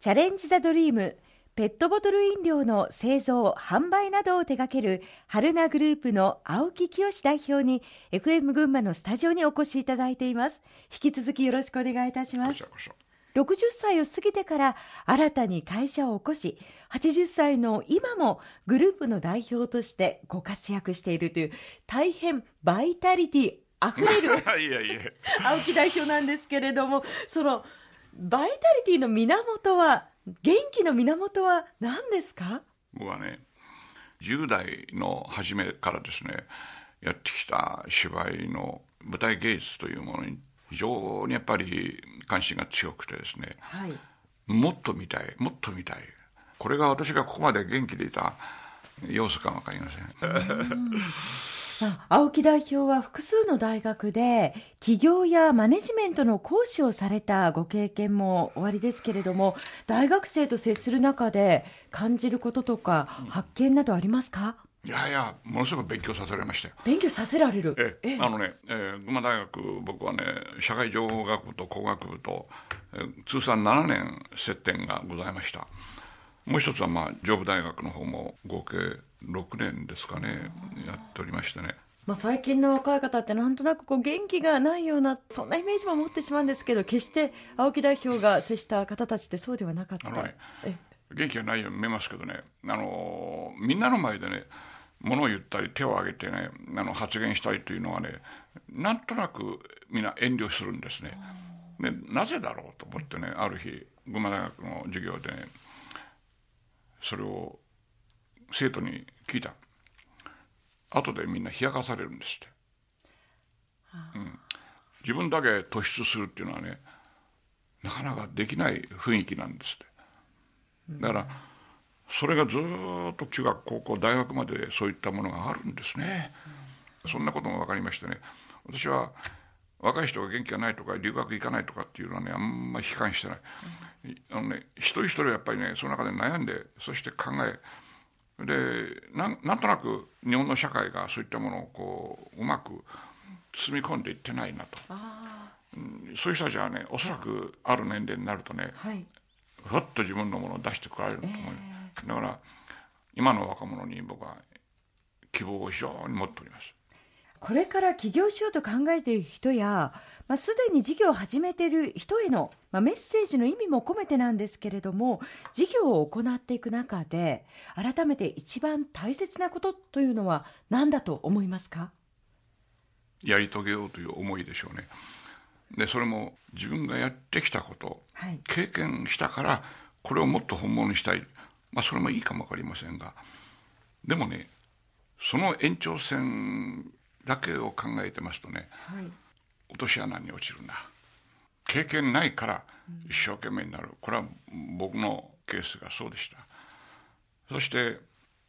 チャレンジ・ザ・ドリームペットボトル飲料の製造・販売などを手掛ける春名グループの青木清代表に FM 群馬のスタジオにお越しいただいています。引き続きよろしくお願いいたします。60歳を過ぎてから新たに会社を起こし80歳の今もグループの代表としてご活躍しているという大変バイタリティあふれる 青木代表なんですけれどもそのバイタリティの源は元気の源は何ですか？僕はね10代の初めからですねやってきた芝居の舞台芸術というものに非常にやっぱり関心が強くてですね、はい、もっと見たいもっと見たい。これが私がここまで元気でいた要素かも分かりません。青木代表は複数の大学で起業やマネジメントの講師をされたご経験もおありですけれども大学生と接する中で感じることとか発見などありますか、いやいや、ものすごく勉強させられましたよ。勉強させられる？えあのね、えー、群馬大学、僕はね、社会情報学部と工学部と、えー、通算7年接点がございました。もう一つは、まあ、上部大学の方も合計6年ですかねやっておりましてね。まあ、最近の若い方ってなんとなくこう元気がないようなそんなイメージも持ってしまうんですけど決して青木代表が接した方たちってそうではなかった、ね、元気がないように見えますけどねあのみんなの前でね物を言ったり手を挙げてねあの発言したりというのはねなんとなくみんな遠慮するんですね。でなぜだろうと思ってねある日群馬大学の授業でねそれを生徒に聞いた。後でみんな冷やかされるんですって、うん、自分だけ突出するっていうのはねなかなかできない雰囲気なんですって。だからそれがずっと中学高校大学までそういったものがあるんですね、そんなことも分かりましてね。私は若い人が元気がないとか留学行かないとかっていうのはねあんまり悲観してない、あのね一人一人やっぱりねその中で悩んでそして考えでなんなんとなく日本の社会がそういったものをこううまく包み込んでいってないなと、うん、そういう人たちはねおそらくある年齢になるとね、はい、ふっと自分のものを出してこられると思う、えー、だから今の若者に僕は希望を非常に持っておりますこれから起業しようと考えている人や、まあ、すでに事業を始めている人への、まあ、メッセージの意味も込めてなんですけれども事業を行っていく中で改めて一番大切なことというのは何だと思いますか？やり遂げようという思いでしょうね。でそれも自分がやってきたこと、はい、経験したからこれをもっと本物にしたい、まあ、それもいいかも分かりませんが。でもねその延長線だけを考えてますとね、はい、落とし穴に落ちるな。経験ないから一生懸命になる。これは僕のケースがそうでした。そして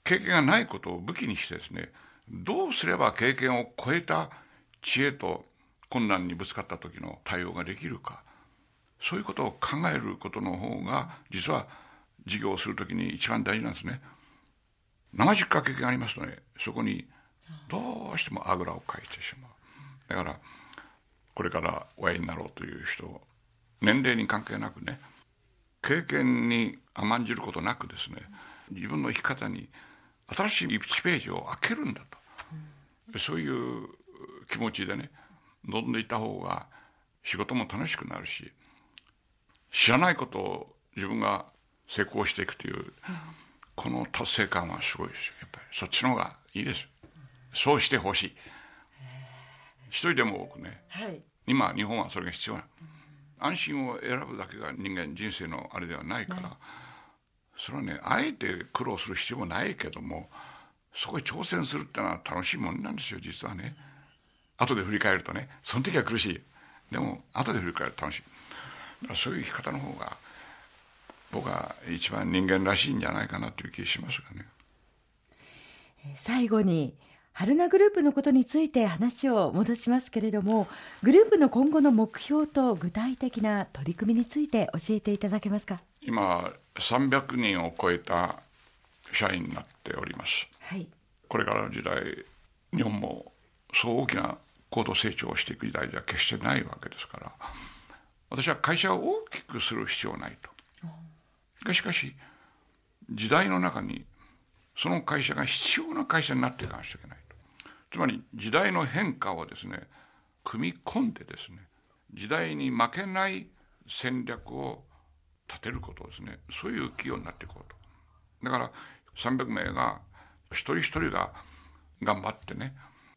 経験がないことを武器にしてですねどうすれば経験を超えた知恵と困難にぶつかった時の対応ができるか。そういうことを考えることの方が実は事業をする時に一番大事なんですね。70回経験ありますとねそこにどうしてもあぐらをかいてしまう。だからこれから親になろうという人年齢に関係なくね経験に甘んじることなくですね自分の生き方に新しい1ページを開けるんだと、そういう気持ちでね望んでいた方が仕事も楽しくなるし知らないことを自分が成功していくという、この達成感はすごいですよ。やっぱりそっちの方がいいですそうしてほしい。一人でも多くね、はい、今日本はそれが必要な、うん、安心を選ぶだけが人間人生のあれではないから、ね、それはねあえて苦労する必要もないけどもそこへ挑戦するってのは楽しいもんなんですよ実はね。後で振り返るとね。その時は苦しい。でも後で振り返ると楽しい。そういう生き方の方が僕は一番人間らしいんじゃないかなという気がしますがね。最後に春名グループのことについて話を戻しますけれどもグループの今後の目標と具体的な取り組みについて教えていただけますか？今300人を超えた社員になっております、はい、これからの時代日本もそう大きな高度成長をしていく時代では決してないわけですから私は会社を大きくする必要はないと。しかし時代の中にその会社が必要な会社になっていかなきゃいけない。とつまり時代の変化をですね組み込んでですね時代に負けない戦略を立てることですねそういう企業になっていこうと。だから300名が一人一人が頑張ってね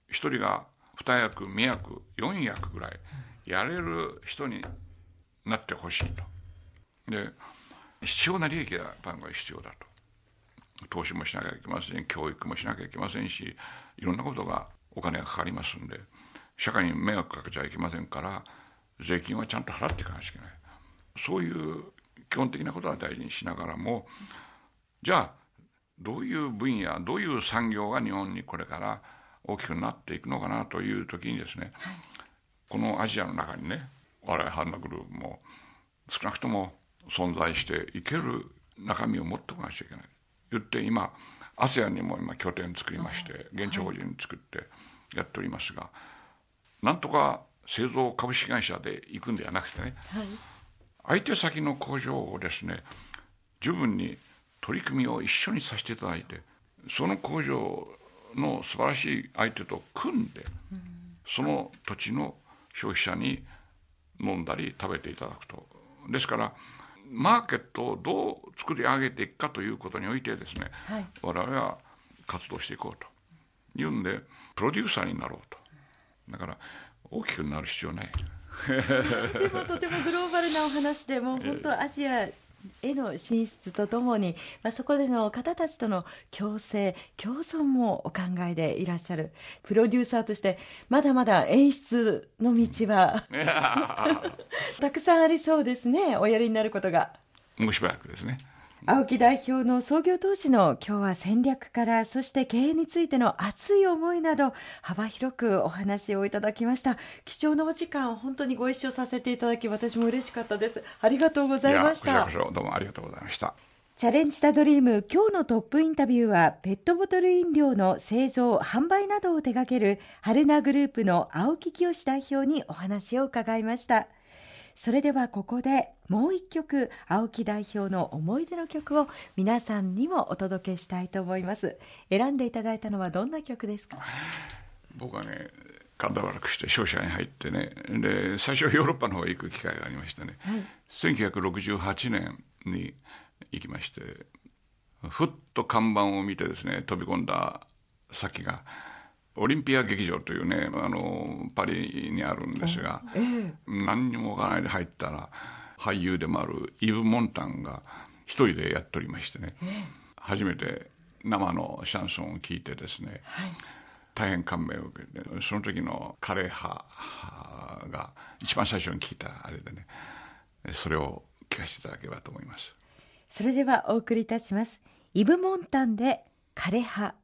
一人が二役三役四役ぐらいやれる人になってほしいと。で必要な利益がやっぱり必要だと。投資もしなきゃいけません教育もしなきゃいけませんしいろんなことがお金がかかりますんで社会に迷惑かけちゃいけませんから税金はちゃんと払っていかなきゃいけない。そういう基本的なことは大事にしながらもじゃあどういう分野どういう産業が日本にこれから大きくなっていくのかなという時にですね、はい、このアジアの中にね我々ハンナグループも少なくとも存在していける中身を持っておかなきゃいけない言って今 ASEAN にも今拠点作りまして現地法人作ってやっておりますが、なんとか製造株式会社で行くんではなくてね、はい、相手先の工場をですね十分に取り組みを一緒にさせていただいてその工場の素晴らしい相手と組んで、うん、その土地の消費者に飲んだり食べていただくと。ですからマーケットをどう作り上げていくかということにおいてですね、はい、我々は活動していこうと。いうんでプロデューサーになろうと。だから大きくなる必要ない。でもとてもグローバルなお話でもう本当アジアへの進出とともに、まあ、そこでの方たちとの共生共存もお考えでいらっしゃる。プロデューサーとしてまだまだ演出の道は たくさんありそうですねおやりになることが。もうしばらくですね青木代表の創業当時の今日は戦略からそして経営についての熱い思いなど幅広くお話をいただきました。貴重なお時間本当にご一緒させていただき私も嬉しかったです。ありがとうございました。どうもありがとうございました。チャレンジ・ザ・ドリーム今日のトップインタビューはペットボトル飲料の製造販売などを手掛ける春名グループの青木清代表にお話を伺いましたそれではここでもう一曲青木代表の思い出の曲を皆さんにもお届けしたいと思います。選んでいただいたのはどんな曲ですか？僕はね体悪くして商社に入ってねで最初ヨーロッパの方へ行く機会がありましてね、はい、1968年に行きましてふっと看板を見てですね飛び込んだ先がオリンピア劇場というねあのパリにあるんですが、えー、何にもわからないで入ったら俳優でもあるイブ・モンタンが一人でやっておりましてね、えー、初めて生のシャンソンを聴いてですね、はい、大変感銘を受けてその時の枯れ葉が一番最初に聞いたあれでねそれを聞かせていただければと思います。それではお送りいたします。イブ・モンタンで枯れ葉